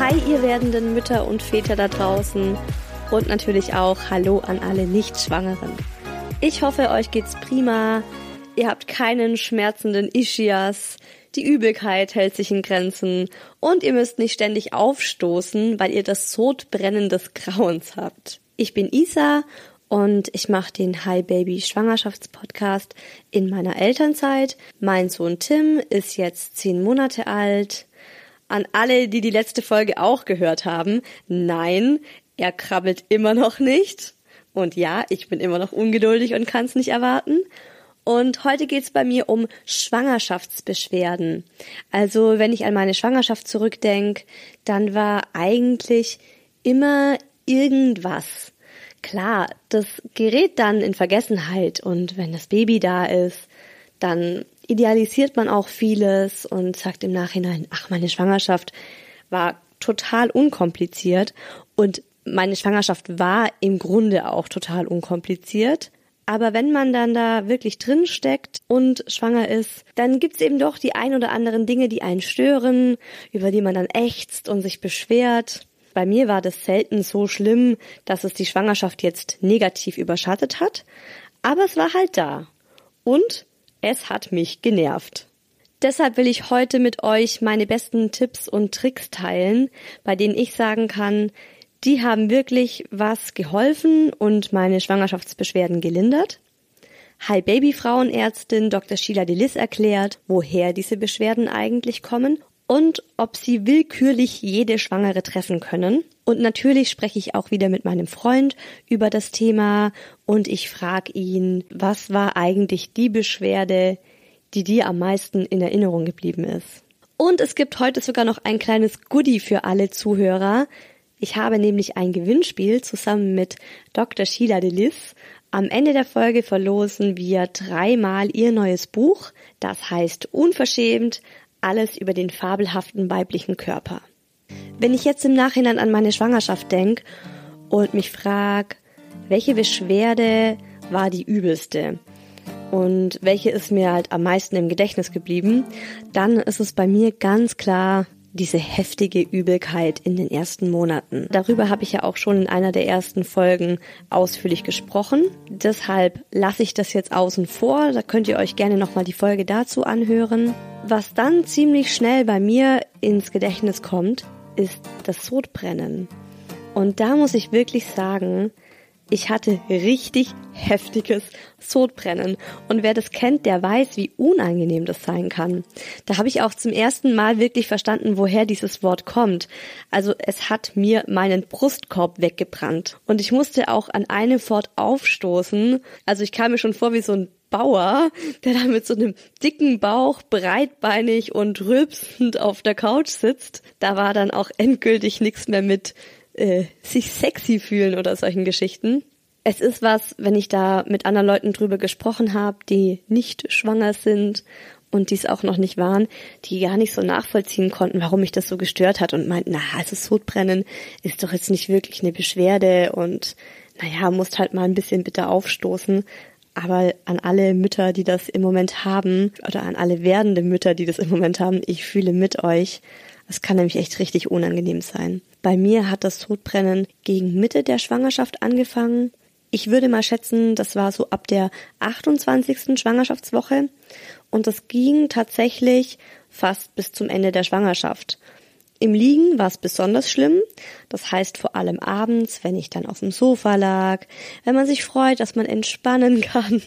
Hi, ihr werdenden Mütter und Väter da draußen und natürlich auch Hallo an alle Nichtschwangeren. Ich hoffe, euch geht's prima. Ihr habt keinen schmerzenden Ischias. Die Übelkeit hält sich in Grenzen und ihr müsst nicht ständig aufstoßen, weil ihr das Sodbrennen des Grauens habt. Ich bin Isa und ich mache den Hi Baby Schwangerschaftspodcast in meiner Elternzeit. Mein Sohn Tim ist jetzt zehn Monate alt an alle, die die letzte Folge auch gehört haben, nein, er krabbelt immer noch nicht. Und ja, ich bin immer noch ungeduldig und kann es nicht erwarten. Und heute geht's bei mir um Schwangerschaftsbeschwerden. Also wenn ich an meine Schwangerschaft zurückdenke, dann war eigentlich immer irgendwas. Klar, das gerät dann in Vergessenheit und wenn das Baby da ist, dann idealisiert man auch vieles und sagt im Nachhinein, ach, meine Schwangerschaft war total unkompliziert und meine Schwangerschaft war im Grunde auch total unkompliziert. Aber wenn man dann da wirklich drin steckt und schwanger ist, dann gibt's eben doch die ein oder anderen Dinge, die einen stören, über die man dann ächzt und sich beschwert. Bei mir war das selten so schlimm, dass es die Schwangerschaft jetzt negativ überschattet hat, aber es war halt da. Und es hat mich genervt. Deshalb will ich heute mit euch meine besten Tipps und Tricks teilen, bei denen ich sagen kann, die haben wirklich was geholfen und meine Schwangerschaftsbeschwerden gelindert. Hi Baby Frauenärztin Dr. Sheila Delis erklärt, woher diese Beschwerden eigentlich kommen und ob sie willkürlich jede Schwangere treffen können. Und natürlich spreche ich auch wieder mit meinem Freund über das Thema und ich frage ihn, was war eigentlich die Beschwerde, die dir am meisten in Erinnerung geblieben ist. Und es gibt heute sogar noch ein kleines Goodie für alle Zuhörer. Ich habe nämlich ein Gewinnspiel zusammen mit Dr. Sheila Delis. Am Ende der Folge verlosen wir dreimal ihr neues Buch. Das heißt Unverschämt, alles über den fabelhaften weiblichen Körper. Wenn ich jetzt im Nachhinein an meine Schwangerschaft denke und mich frage, welche Beschwerde war die übelste und welche ist mir halt am meisten im Gedächtnis geblieben, dann ist es bei mir ganz klar diese heftige Übelkeit in den ersten Monaten. Darüber habe ich ja auch schon in einer der ersten Folgen ausführlich gesprochen. Deshalb lasse ich das jetzt außen vor. Da könnt ihr euch gerne nochmal die Folge dazu anhören. Was dann ziemlich schnell bei mir ins Gedächtnis kommt, ist das Sodbrennen. Und da muss ich wirklich sagen, Ich hatte richtig heftiges Sodbrennen. Und wer das kennt, der weiß, wie unangenehm das sein kann. Da habe ich auch zum ersten Mal wirklich verstanden, woher dieses Wort kommt. Also es hat mir meinen Brustkorb weggebrannt. Und ich musste auch an eine Fort aufstoßen. Also ich kam mir schon vor wie so ein Bauer, der da mit so einem dicken Bauch, breitbeinig und rülpsend auf der Couch sitzt. Da war dann auch endgültig nichts mehr mit äh, sich sexy fühlen oder solchen Geschichten. Es ist was, wenn ich da mit anderen Leuten drüber gesprochen habe, die nicht schwanger sind und dies auch noch nicht waren, die gar nicht so nachvollziehen konnten, warum mich das so gestört hat und meinten, na, also Sodbrennen ist doch jetzt nicht wirklich eine Beschwerde und naja, musst halt mal ein bisschen bitte aufstoßen. Aber an alle Mütter, die das im Moment haben, oder an alle werdende Mütter, die das im Moment haben, ich fühle mit euch. Es kann nämlich echt richtig unangenehm sein. Bei mir hat das Todbrennen gegen Mitte der Schwangerschaft angefangen. Ich würde mal schätzen, das war so ab der 28. Schwangerschaftswoche und das ging tatsächlich fast bis zum Ende der Schwangerschaft. Im Liegen war es besonders schlimm. Das heißt vor allem abends, wenn ich dann auf dem Sofa lag, wenn man sich freut, dass man entspannen kann,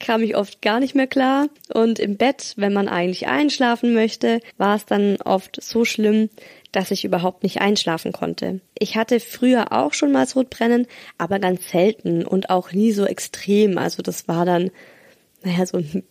kam ich oft gar nicht mehr klar. Und im Bett, wenn man eigentlich einschlafen möchte, war es dann oft so schlimm, dass ich überhaupt nicht einschlafen konnte. Ich hatte früher auch schon mal Sodbrennen, aber ganz selten und auch nie so extrem. Also das war dann, naja, so ein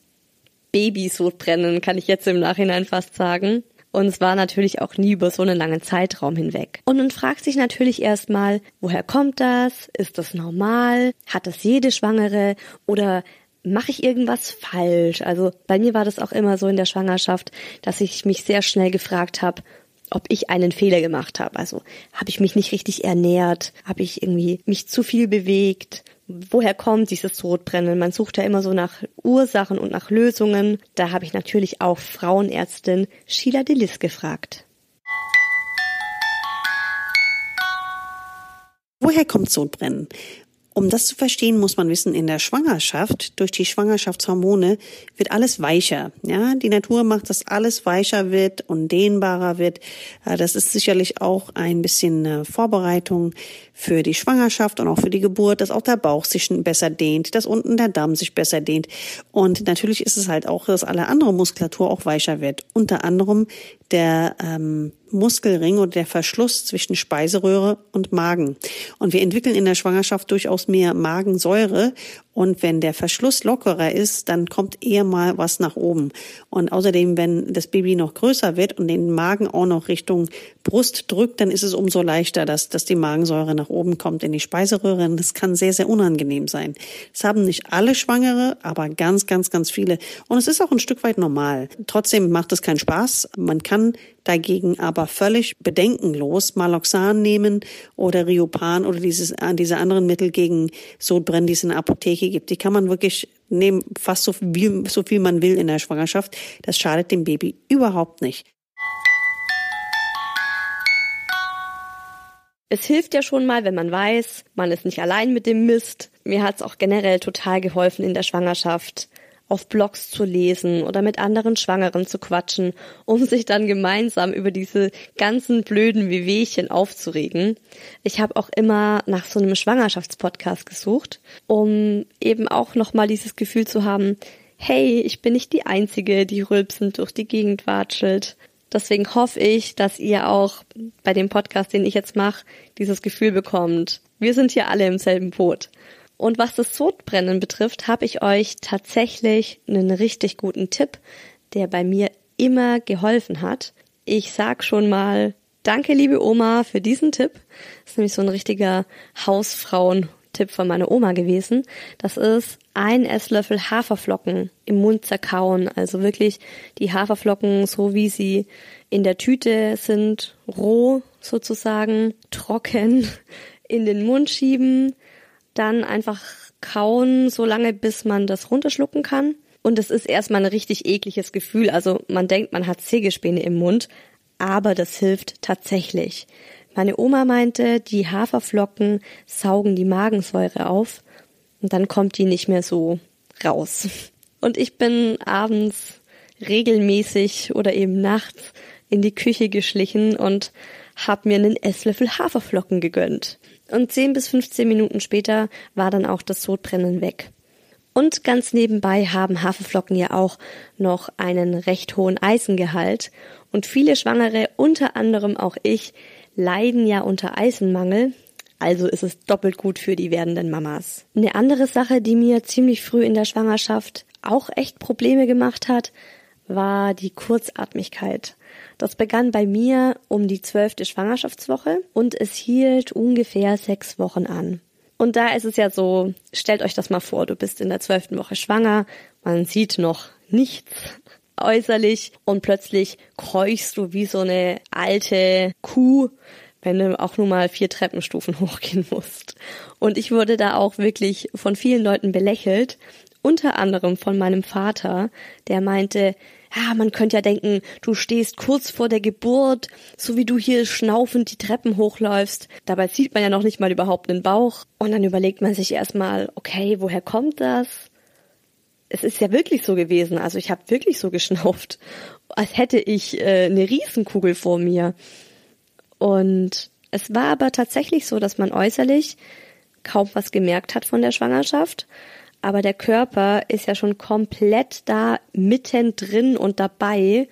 Baby-Sodbrennen, kann ich jetzt im Nachhinein fast sagen. Und es war natürlich auch nie über so einen langen Zeitraum hinweg. Und man fragt sich natürlich erstmal, woher kommt das? Ist das normal? Hat das jede Schwangere? Oder mache ich irgendwas falsch? Also bei mir war das auch immer so in der Schwangerschaft, dass ich mich sehr schnell gefragt habe, ob ich einen Fehler gemacht habe. Also habe ich mich nicht richtig ernährt? Habe ich irgendwie mich zu viel bewegt? woher kommt dieses Sodbrennen? Man sucht ja immer so nach Ursachen und nach Lösungen. Da habe ich natürlich auch Frauenärztin Sheila Delis gefragt. Woher kommt Sodbrennen? Um das zu verstehen, muss man wissen, in der Schwangerschaft, durch die Schwangerschaftshormone, wird alles weicher. Ja, die Natur macht, dass alles weicher wird und dehnbarer wird. Äh, das ist sicherlich auch ein bisschen eine Vorbereitung für die Schwangerschaft und auch für die Geburt, dass auch der Bauch sich besser dehnt, dass unten der Darm sich besser dehnt. Und natürlich ist es halt auch, dass alle andere Muskulatur auch weicher wird. Unter anderem der ähm, Muskelring oder der Verschluss zwischen Speiseröhre und Magen. Und wir entwickeln in der Schwangerschaft durchaus mehr Magensäure und wenn der Verschluss lockerer ist, dann kommt eher mal was nach oben. Und außerdem, wenn das Baby noch größer wird und den Magen auch noch Richtung Brust drückt, dann ist es umso leichter, dass, dass die Magensäure nach oben kommt in die Speiseröhre. Und das kann sehr, sehr unangenehm sein. Das haben nicht alle Schwangere, aber ganz, ganz, ganz viele. Und es ist auch ein Stück weit normal. Trotzdem macht es keinen Spaß. Man kann dagegen aber völlig bedenkenlos Maloxan nehmen oder Riopan oder dieses, äh, diese anderen Mittel gegen Sodbrennen, die es in der Apotheke gibt. Die kann man wirklich nehmen, fast so viel, so viel man will in der Schwangerschaft. Das schadet dem Baby überhaupt nicht. Es hilft ja schon mal, wenn man weiß, man ist nicht allein mit dem Mist. Mir hat's auch generell total geholfen in der Schwangerschaft, auf Blogs zu lesen oder mit anderen Schwangeren zu quatschen, um sich dann gemeinsam über diese ganzen blöden Wehwehchen aufzuregen. Ich habe auch immer nach so einem Schwangerschaftspodcast gesucht, um eben auch nochmal dieses Gefühl zu haben, hey, ich bin nicht die Einzige, die rülpsend durch die Gegend watschelt. Deswegen hoffe ich, dass ihr auch bei dem Podcast, den ich jetzt mache, dieses Gefühl bekommt. Wir sind hier alle im selben Boot. Und was das Sodbrennen betrifft, habe ich euch tatsächlich einen richtig guten Tipp, der bei mir immer geholfen hat. Ich sag schon mal, danke liebe Oma für diesen Tipp. Das ist nämlich so ein richtiger Hausfrauen-Tipp von meiner Oma gewesen. Das ist ein Esslöffel Haferflocken im Mund zerkauen. Also wirklich die Haferflocken, so wie sie in der Tüte sind, roh sozusagen, trocken, in den Mund schieben, dann einfach kauen, so lange bis man das runterschlucken kann. Und es ist erstmal ein richtig ekliges Gefühl. Also man denkt, man hat Sägespäne im Mund, aber das hilft tatsächlich. Meine Oma meinte, die Haferflocken saugen die Magensäure auf und dann kommt die nicht mehr so raus. Und ich bin abends regelmäßig oder eben nachts in die Küche geschlichen und hab mir einen Esslöffel Haferflocken gegönnt. Und 10 bis 15 Minuten später war dann auch das Sodbrennen weg. Und ganz nebenbei haben Haferflocken ja auch noch einen recht hohen Eisengehalt. Und viele Schwangere, unter anderem auch ich, leiden ja unter Eisenmangel. Also ist es doppelt gut für die werdenden Mamas. Eine andere Sache, die mir ziemlich früh in der Schwangerschaft auch echt Probleme gemacht hat, war die Kurzatmigkeit. Das begann bei mir um die zwölfte Schwangerschaftswoche und es hielt ungefähr sechs Wochen an. Und da ist es ja so, stellt euch das mal vor, du bist in der zwölften Woche schwanger, man sieht noch nichts äußerlich und plötzlich keuchst du wie so eine alte Kuh, wenn du auch nur mal vier Treppenstufen hochgehen musst. Und ich wurde da auch wirklich von vielen Leuten belächelt, unter anderem von meinem Vater, der meinte, ja, man könnte ja denken, du stehst kurz vor der Geburt, so wie du hier schnaufend die Treppen hochläufst. Dabei sieht man ja noch nicht mal überhaupt den Bauch. Und dann überlegt man sich erstmal, okay, woher kommt das? Es ist ja wirklich so gewesen. Also ich habe wirklich so geschnauft, als hätte ich äh, eine Riesenkugel vor mir. Und es war aber tatsächlich so, dass man äußerlich kaum was gemerkt hat von der Schwangerschaft aber der Körper ist ja schon komplett da mittendrin und dabei.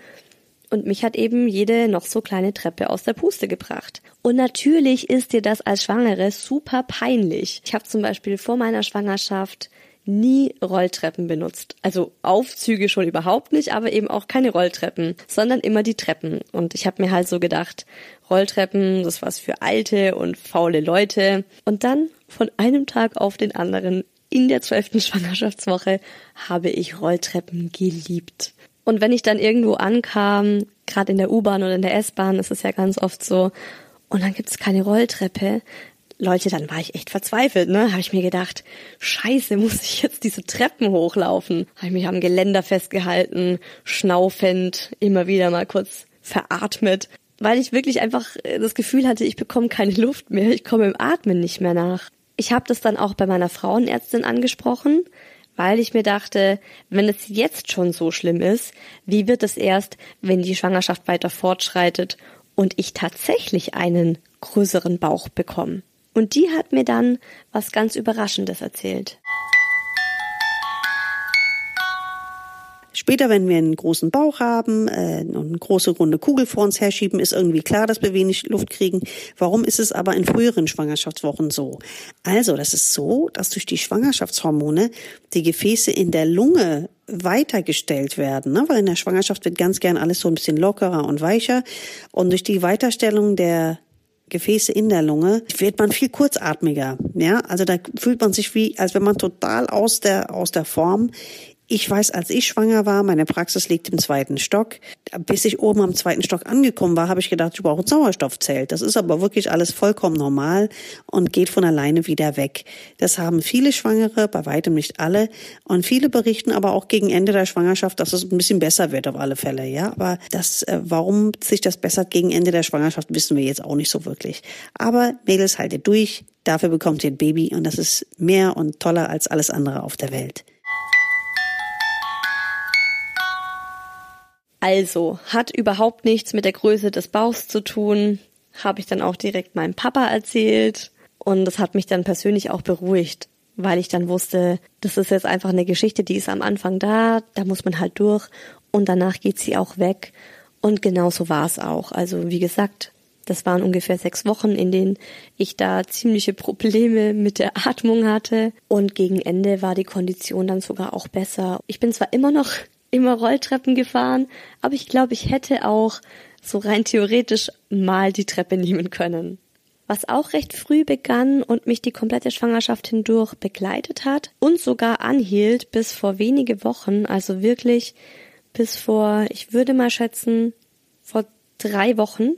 Und mich hat eben jede noch so kleine Treppe aus der Puste gebracht. Und natürlich ist dir das als Schwangere super peinlich. Ich habe zum Beispiel vor meiner Schwangerschaft nie Rolltreppen benutzt. Also Aufzüge schon überhaupt nicht, aber eben auch keine Rolltreppen, sondern immer die Treppen. Und ich habe mir halt so gedacht, Rolltreppen, das was für alte und faule Leute. Und dann von einem Tag auf den anderen in der zwölften Schwangerschaftswoche habe ich Rolltreppen geliebt. Und wenn ich dann irgendwo ankam, gerade in der U-Bahn oder in der S-Bahn, ist es ja ganz oft so, und dann gibt es keine Rolltreppe, Leute, dann war ich echt verzweifelt, ne? Habe ich mir gedacht, scheiße, muss ich jetzt diese Treppen hochlaufen? Habe ich mich am Geländer festgehalten, schnaufend, immer wieder mal kurz veratmet, weil ich wirklich einfach das Gefühl hatte, ich bekomme keine Luft mehr, ich komme im Atmen nicht mehr nach. Ich habe das dann auch bei meiner Frauenärztin angesprochen, weil ich mir dachte, wenn es jetzt schon so schlimm ist, wie wird es erst, wenn die Schwangerschaft weiter fortschreitet und ich tatsächlich einen größeren Bauch bekomme? Und die hat mir dann was ganz Überraschendes erzählt. Später, wenn wir einen großen Bauch haben äh, und eine große runde Kugel vor uns herschieben, ist irgendwie klar, dass wir wenig Luft kriegen. Warum ist es aber in früheren Schwangerschaftswochen so? Also, das ist so, dass durch die Schwangerschaftshormone die Gefäße in der Lunge weitergestellt werden, ne? weil in der Schwangerschaft wird ganz gern alles so ein bisschen lockerer und weicher und durch die Weiterstellung der Gefäße in der Lunge wird man viel kurzatmiger, ja, also da fühlt man sich wie, als wenn man total aus der aus der Form ich weiß, als ich schwanger war, meine Praxis liegt im zweiten Stock. Bis ich oben am zweiten Stock angekommen war, habe ich gedacht, ich brauche ein Sauerstoffzelt. Das ist aber wirklich alles vollkommen normal und geht von alleine wieder weg. Das haben viele Schwangere, bei weitem nicht alle. Und viele berichten aber auch gegen Ende der Schwangerschaft, dass es ein bisschen besser wird auf alle Fälle. Ja, aber das, äh, warum sich das bessert gegen Ende der Schwangerschaft, wissen wir jetzt auch nicht so wirklich. Aber Mädels, haltet durch. Dafür bekommt ihr ein Baby und das ist mehr und toller als alles andere auf der Welt. Also, hat überhaupt nichts mit der Größe des Bauchs zu tun, habe ich dann auch direkt meinem Papa erzählt und das hat mich dann persönlich auch beruhigt, weil ich dann wusste, das ist jetzt einfach eine Geschichte, die ist am Anfang da, da muss man halt durch und danach geht sie auch weg und genauso war es auch. Also, wie gesagt, das waren ungefähr sechs Wochen, in denen ich da ziemliche Probleme mit der Atmung hatte. Und gegen Ende war die Kondition dann sogar auch besser. Ich bin zwar immer noch immer Rolltreppen gefahren, aber ich glaube, ich hätte auch so rein theoretisch mal die Treppe nehmen können. Was auch recht früh begann und mich die komplette Schwangerschaft hindurch begleitet hat und sogar anhielt bis vor wenige Wochen, also wirklich bis vor, ich würde mal schätzen, vor drei Wochen.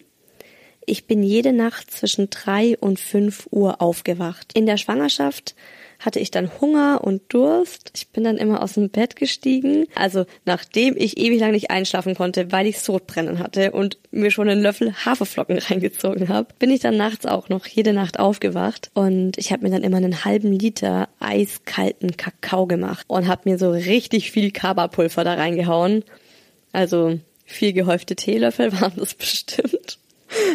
Ich bin jede Nacht zwischen drei und fünf Uhr aufgewacht. In der Schwangerschaft hatte ich dann Hunger und Durst. Ich bin dann immer aus dem Bett gestiegen. Also nachdem ich ewig lang nicht einschlafen konnte, weil ich Sodbrennen hatte und mir schon einen Löffel Haferflocken reingezogen habe, bin ich dann nachts auch noch jede Nacht aufgewacht und ich habe mir dann immer einen halben Liter eiskalten Kakao gemacht und habe mir so richtig viel Kaba-Pulver da reingehauen. Also vier gehäufte Teelöffel waren das bestimmt.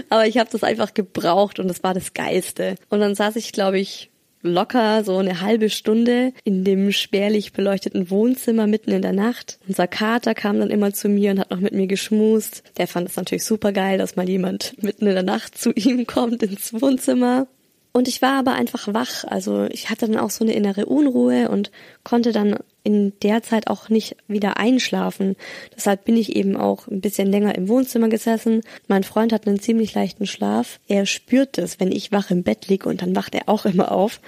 Aber ich habe das einfach gebraucht und das war das Geilste. Und dann saß ich, glaube ich, locker so eine halbe Stunde in dem spärlich beleuchteten Wohnzimmer mitten in der Nacht. Unser Kater kam dann immer zu mir und hat noch mit mir geschmust. Der fand es natürlich super geil, dass mal jemand mitten in der Nacht zu ihm kommt ins Wohnzimmer. Und ich war aber einfach wach. Also ich hatte dann auch so eine innere Unruhe und konnte dann in der Zeit auch nicht wieder einschlafen. Deshalb bin ich eben auch ein bisschen länger im Wohnzimmer gesessen. Mein Freund hat einen ziemlich leichten Schlaf. Er spürt es, wenn ich wach im Bett liege und dann wacht er auch immer auf.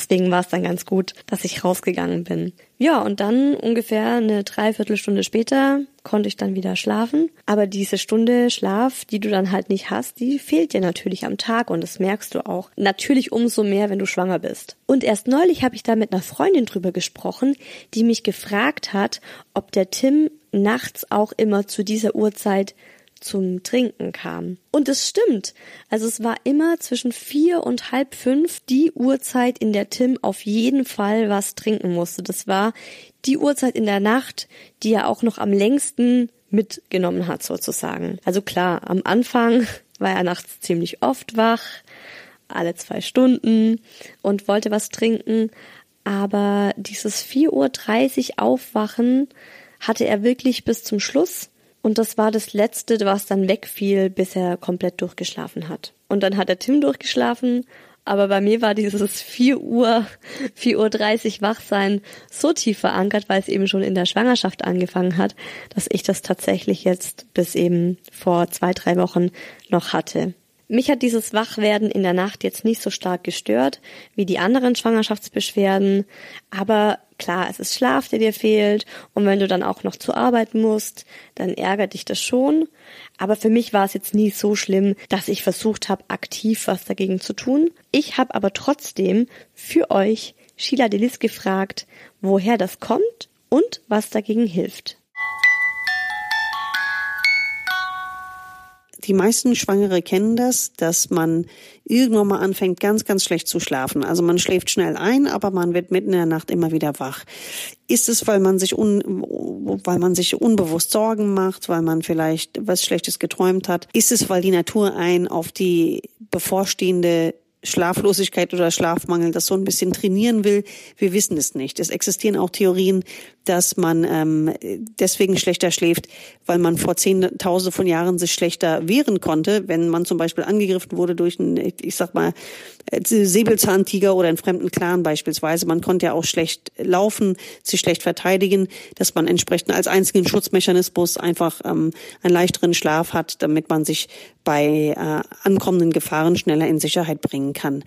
Deswegen war es dann ganz gut, dass ich rausgegangen bin. Ja, und dann ungefähr eine Dreiviertelstunde später konnte ich dann wieder schlafen. Aber diese Stunde Schlaf, die du dann halt nicht hast, die fehlt dir natürlich am Tag und das merkst du auch. Natürlich umso mehr, wenn du schwanger bist. Und erst neulich habe ich da mit einer Freundin drüber gesprochen, die mich gefragt hat, ob der Tim nachts auch immer zu dieser Uhrzeit zum Trinken kam. Und es stimmt. Also es war immer zwischen vier und halb fünf die Uhrzeit, in der Tim auf jeden Fall was trinken musste. Das war die Uhrzeit in der Nacht, die er auch noch am längsten mitgenommen hat sozusagen. Also klar, am Anfang war er nachts ziemlich oft wach, alle zwei Stunden und wollte was trinken. Aber dieses 4.30 Uhr Aufwachen hatte er wirklich bis zum Schluss. Und das war das Letzte, was dann wegfiel, bis er komplett durchgeschlafen hat. Und dann hat der Tim durchgeschlafen, aber bei mir war dieses 4 Uhr, 4.30 Uhr Wachsein so tief verankert, weil es eben schon in der Schwangerschaft angefangen hat, dass ich das tatsächlich jetzt bis eben vor zwei, drei Wochen noch hatte. Mich hat dieses Wachwerden in der Nacht jetzt nicht so stark gestört wie die anderen Schwangerschaftsbeschwerden, aber klar, es ist Schlaf, der dir fehlt und wenn du dann auch noch zur Arbeit musst, dann ärgert dich das schon. Aber für mich war es jetzt nie so schlimm, dass ich versucht habe, aktiv was dagegen zu tun. Ich habe aber trotzdem für euch Sheila Delis gefragt, woher das kommt und was dagegen hilft. Die meisten Schwangere kennen das, dass man irgendwann mal anfängt, ganz, ganz schlecht zu schlafen. Also man schläft schnell ein, aber man wird mitten in der Nacht immer wieder wach. Ist es, weil man sich un, weil man sich unbewusst Sorgen macht, weil man vielleicht was Schlechtes geträumt hat? Ist es, weil die Natur ein auf die bevorstehende Schlaflosigkeit oder Schlafmangel das so ein bisschen trainieren will. Wir wissen es nicht. Es existieren auch Theorien, dass man ähm, deswegen schlechter schläft, weil man vor zehntausende von Jahren sich schlechter wehren konnte, wenn man zum Beispiel angegriffen wurde durch einen, ich sag mal, Säbelzahntiger oder einen fremden Clan beispielsweise. Man konnte ja auch schlecht laufen, sich schlecht verteidigen, dass man entsprechend als einzigen Schutzmechanismus einfach ähm, einen leichteren Schlaf hat, damit man sich bei äh, ankommenden Gefahren schneller in Sicherheit bringen kann.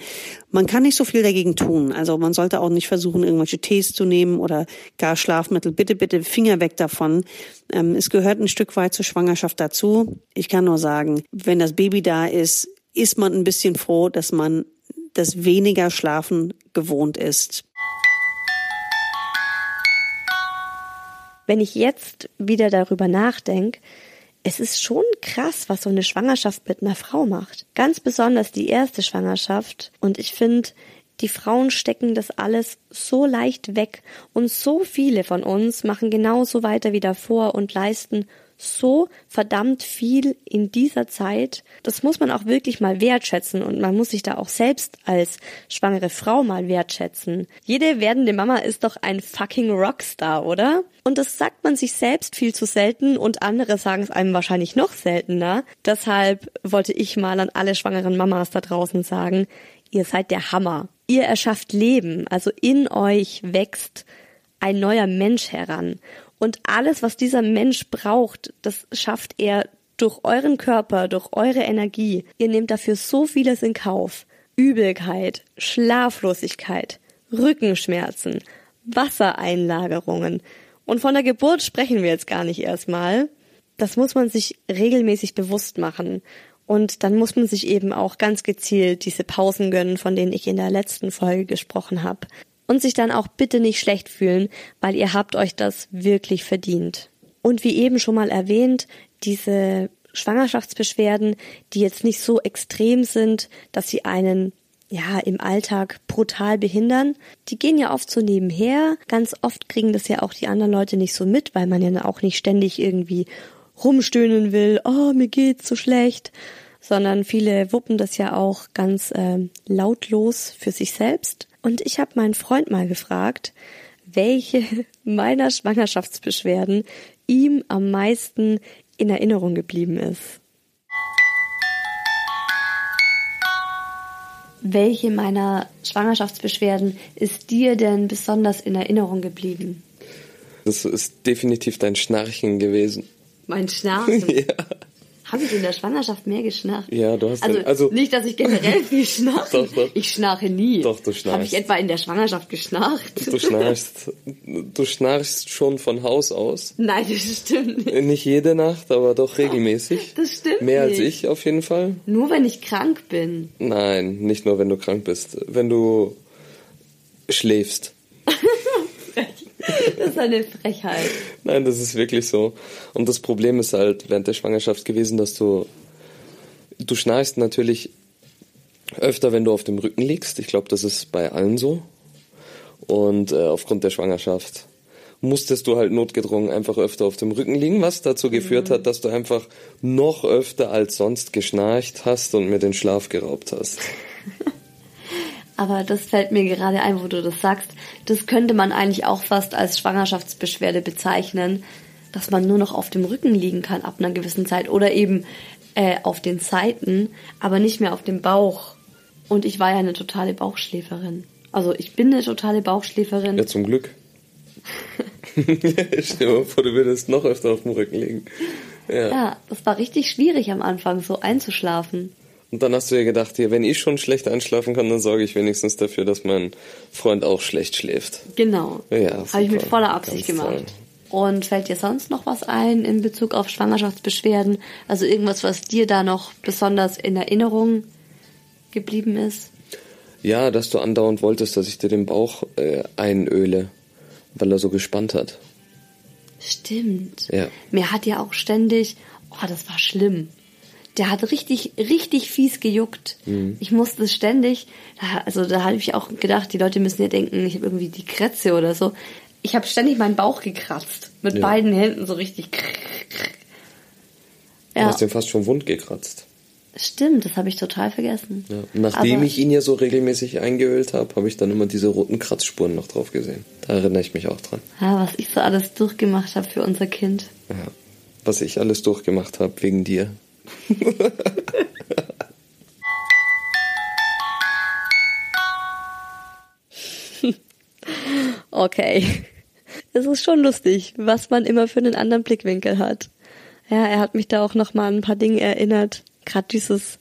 Man kann nicht so viel dagegen tun. Also man sollte auch nicht versuchen, irgendwelche Tees zu nehmen oder gar Schlafmittel. Bitte, bitte Finger weg davon. Ähm, es gehört ein Stück weit zur Schwangerschaft dazu. Ich kann nur sagen, wenn das Baby da ist, ist man ein bisschen froh, dass man das weniger Schlafen gewohnt ist. Wenn ich jetzt wieder darüber nachdenke, es ist schon krass, was so eine Schwangerschaft mit einer Frau macht. Ganz besonders die erste Schwangerschaft. Und ich finde, die Frauen stecken das alles so leicht weg. Und so viele von uns machen genauso weiter wie davor und leisten so verdammt viel in dieser Zeit. Das muss man auch wirklich mal wertschätzen und man muss sich da auch selbst als schwangere Frau mal wertschätzen. Jede werdende Mama ist doch ein fucking Rockstar, oder? Und das sagt man sich selbst viel zu selten und andere sagen es einem wahrscheinlich noch seltener. Deshalb wollte ich mal an alle schwangeren Mamas da draußen sagen, ihr seid der Hammer. Ihr erschafft Leben, also in euch wächst ein neuer Mensch heran. Und alles, was dieser Mensch braucht, das schafft er durch euren Körper, durch eure Energie. Ihr nehmt dafür so vieles in Kauf. Übelkeit, Schlaflosigkeit, Rückenschmerzen, Wassereinlagerungen. Und von der Geburt sprechen wir jetzt gar nicht erstmal. Das muss man sich regelmäßig bewusst machen. Und dann muss man sich eben auch ganz gezielt diese Pausen gönnen, von denen ich in der letzten Folge gesprochen habe und sich dann auch bitte nicht schlecht fühlen, weil ihr habt euch das wirklich verdient. Und wie eben schon mal erwähnt, diese Schwangerschaftsbeschwerden, die jetzt nicht so extrem sind, dass sie einen ja, im Alltag brutal behindern. Die gehen ja oft so nebenher. Ganz oft kriegen das ja auch die anderen Leute nicht so mit, weil man ja auch nicht ständig irgendwie rumstöhnen will, oh, mir geht's so schlecht, sondern viele wuppen das ja auch ganz äh, lautlos für sich selbst. Und ich habe meinen Freund mal gefragt, welche meiner Schwangerschaftsbeschwerden ihm am meisten in Erinnerung geblieben ist. Welche meiner Schwangerschaftsbeschwerden ist dir denn besonders in Erinnerung geblieben? Das ist definitiv dein Schnarchen gewesen. Mein Schnarchen? ja. Habe ich in der Schwangerschaft mehr geschnarcht? Ja, du hast also, den, also nicht, dass ich generell viel schnarche. Doch, doch. Ich schnarche nie. Doch, du schnarchst. Habe ich etwa in der Schwangerschaft geschnarcht? Du schnarchst, du schnarchst schon von Haus aus. Nein, das stimmt nicht. Nicht jede Nacht, aber doch regelmäßig. Das stimmt Mehr nicht. als ich auf jeden Fall. Nur wenn ich krank bin. Nein, nicht nur wenn du krank bist. Wenn du schläfst. Das ist eine Frechheit. Nein, das ist wirklich so. Und das Problem ist halt während der Schwangerschaft gewesen, dass du du schnarchst natürlich öfter, wenn du auf dem Rücken liegst. Ich glaube, das ist bei allen so. Und äh, aufgrund der Schwangerschaft musstest du halt notgedrungen einfach öfter auf dem Rücken liegen, was dazu geführt hat, dass du einfach noch öfter als sonst geschnarcht hast und mir den Schlaf geraubt hast. Aber das fällt mir gerade ein, wo du das sagst. Das könnte man eigentlich auch fast als Schwangerschaftsbeschwerde bezeichnen, dass man nur noch auf dem Rücken liegen kann ab einer gewissen Zeit oder eben äh, auf den Seiten, aber nicht mehr auf dem Bauch. Und ich war ja eine totale Bauchschläferin. Also ich bin eine totale Bauchschläferin. Ja, zum Glück. Stell dir mal vor, du würdest noch öfter auf dem Rücken liegen. Ja. Ja, das war richtig schwierig am Anfang, so einzuschlafen. Und dann hast du dir gedacht, ja, wenn ich schon schlecht einschlafen kann, dann sorge ich wenigstens dafür, dass mein Freund auch schlecht schläft. Genau. Ja, Habe ich mit voller Absicht Ganz gemacht. toll. Und fällt dir sonst noch was ein in Bezug auf Schwangerschaftsbeschwerden? Also irgendwas, was dir da noch besonders in Erinnerung geblieben ist? Ja, dass du andauernd wolltest, dass ich dir den Bauch äh, einöle, weil er so gespannt hat. Stimmt. Ja. Mir hat ja auch ständig, oh, das war schlimm. Der hat richtig, richtig fies gejuckt. Mhm. Ich musste ständig, also da habe ich auch gedacht, die Leute müssen ja denken, ich habe irgendwie die Krätze oder so. Ich habe ständig meinen Bauch gekratzt. Mit Ja. beiden Händen so richtig. Du Ja, hast den fast schon wund gekratzt. stimmt, das habe ich total vergessen. Ja. Nachdem Aber- ich ihn ja so regelmäßig eingeölt habe, habe ich dann immer diese roten Kratzspuren noch drauf gesehen. Da erinnere ich mich auch dran. Ja, was ich so alles durchgemacht habe für unser Kind. Ja. Was ich alles durchgemacht habe wegen dir. Okay. Es ist schon lustig, was man immer für einen anderen Blickwinkel hat. Ja, er hat mich da auch noch mal ein paar Dinge erinnert. Gerade dieses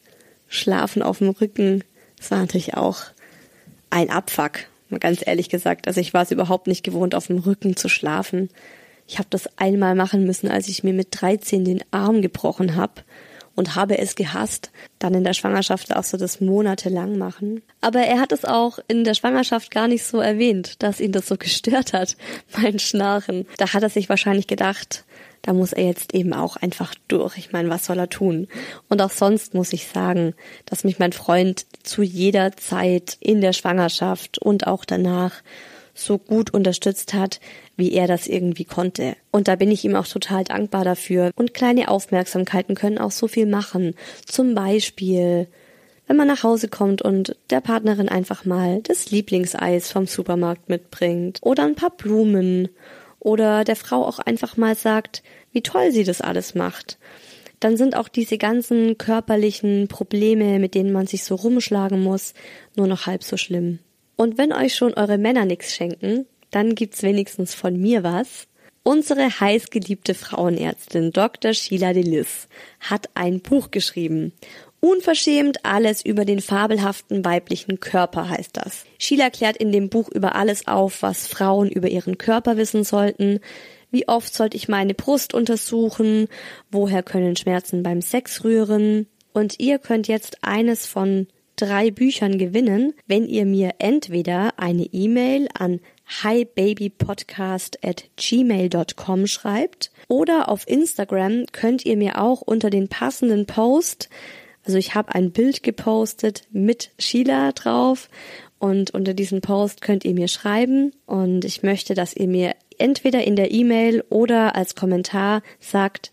Schlafen auf dem Rücken. Das war natürlich auch ein Abfuck. Mal ganz ehrlich gesagt. Also ich war es überhaupt nicht gewohnt, auf dem Rücken zu schlafen. Ich habe das einmal machen müssen, als ich mir mit 13 den Arm gebrochen habe und habe es gehasst. Dann in der Schwangerschaft darfst du das monatelang machen. Aber er hat es auch in der Schwangerschaft gar nicht so erwähnt, dass ihn das so gestört hat, mein Schnarchen. Da hat er sich wahrscheinlich gedacht, da muss er jetzt eben auch einfach durch. Ich meine, was soll er tun? Und auch sonst muss ich sagen, dass mich mein Freund zu jeder Zeit in der Schwangerschaft und auch danach so gut unterstützt hat, wie er das irgendwie konnte. Und da bin ich ihm auch total dankbar dafür. Und kleine Aufmerksamkeiten können auch so viel machen. Zum Beispiel, wenn man nach Hause kommt und der Partnerin einfach mal das Lieblingseis vom Supermarkt mitbringt oder ein paar Blumen oder der Frau auch einfach mal sagt, wie toll sie das alles macht. Dann sind auch diese ganzen körperlichen Probleme, mit denen man sich so rumschlagen muss, nur noch halb so schlimm. Und wenn euch schon eure Männer nichts schenken, dann gibt's wenigstens von mir was. Unsere heißgeliebte Frauenärztin Dr. Sheila Delis hat ein Buch geschrieben. Unverschämt alles über den fabelhaften weiblichen Körper heißt das. Sheila klärt in dem Buch über alles auf, was Frauen über ihren Körper wissen sollten. Wie oft sollte ich meine Brust untersuchen? Woher können Schmerzen beim Sex rühren? Und ihr könnt jetzt eines von drei Büchern gewinnen, wenn ihr mir entweder eine E-Mail an hibabypodcast at gmail.com schreibt oder auf Instagram könnt ihr mir auch unter den passenden Post, also ich habe ein Bild gepostet mit Sheila drauf und unter diesem Post könnt ihr mir schreiben und ich möchte, dass ihr mir entweder in der E-Mail oder als Kommentar sagt,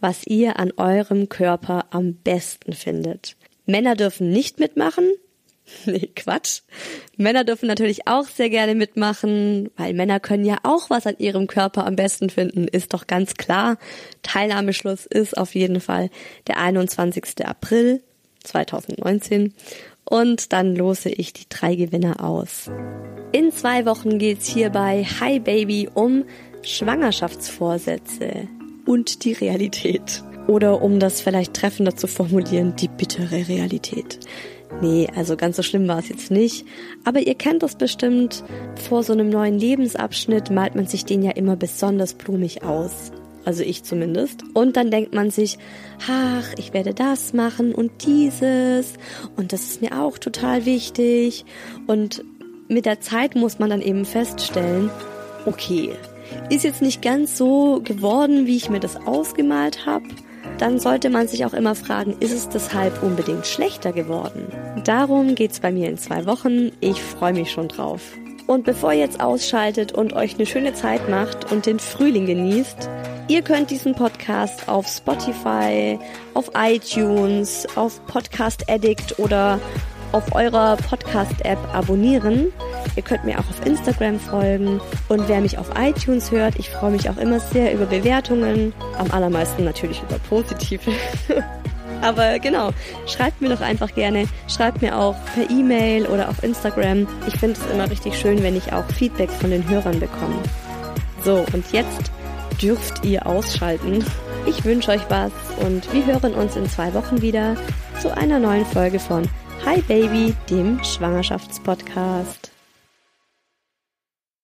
was ihr an eurem Körper am besten findet. Männer dürfen nicht mitmachen. Nee, Quatsch. Männer dürfen natürlich auch sehr gerne mitmachen, weil Männer können ja auch was an ihrem Körper am besten finden, ist doch ganz klar. Teilnahmeschluss ist auf jeden Fall der 21. April 2019 und dann lose ich die drei Gewinner aus. In zwei Wochen geht's hier bei Hi Baby um Schwangerschaftsvorsätze und die Realität. Oder um das vielleicht treffender zu formulieren, die bittere Realität. Nee, also ganz so schlimm war es jetzt nicht. Aber ihr kennt das bestimmt. Vor so einem neuen Lebensabschnitt malt man sich den ja immer besonders blumig aus. Also ich zumindest. Und dann denkt man sich, ach, ich werde das machen und dieses. Und das ist mir auch total wichtig. Und mit der Zeit muss man dann eben feststellen, okay, ist jetzt nicht ganz so geworden, wie ich mir das ausgemalt habe dann sollte man sich auch immer fragen, ist es deshalb unbedingt schlechter geworden? Darum geht's bei mir in zwei Wochen. Ich freue mich schon drauf. Und bevor ihr jetzt ausschaltet und euch eine schöne Zeit macht und den Frühling genießt, ihr könnt diesen Podcast auf Spotify, auf iTunes, auf Podcast Addict oder auf eurer Podcast-App abonnieren. Ihr könnt mir auch auf Instagram folgen. Und wer mich auf iTunes hört, ich freue mich auch immer sehr über Bewertungen. Am allermeisten natürlich über positive. Aber genau, schreibt mir doch einfach gerne. Schreibt mir auch per E-Mail oder auf Instagram. Ich finde es immer richtig schön, wenn ich auch Feedback von den Hörern bekomme. So, und jetzt dürft ihr ausschalten. Ich wünsche euch was und wir hören uns in zwei Wochen wieder zu einer neuen Folge von Hi Baby, dem Schwangerschaftspodcast.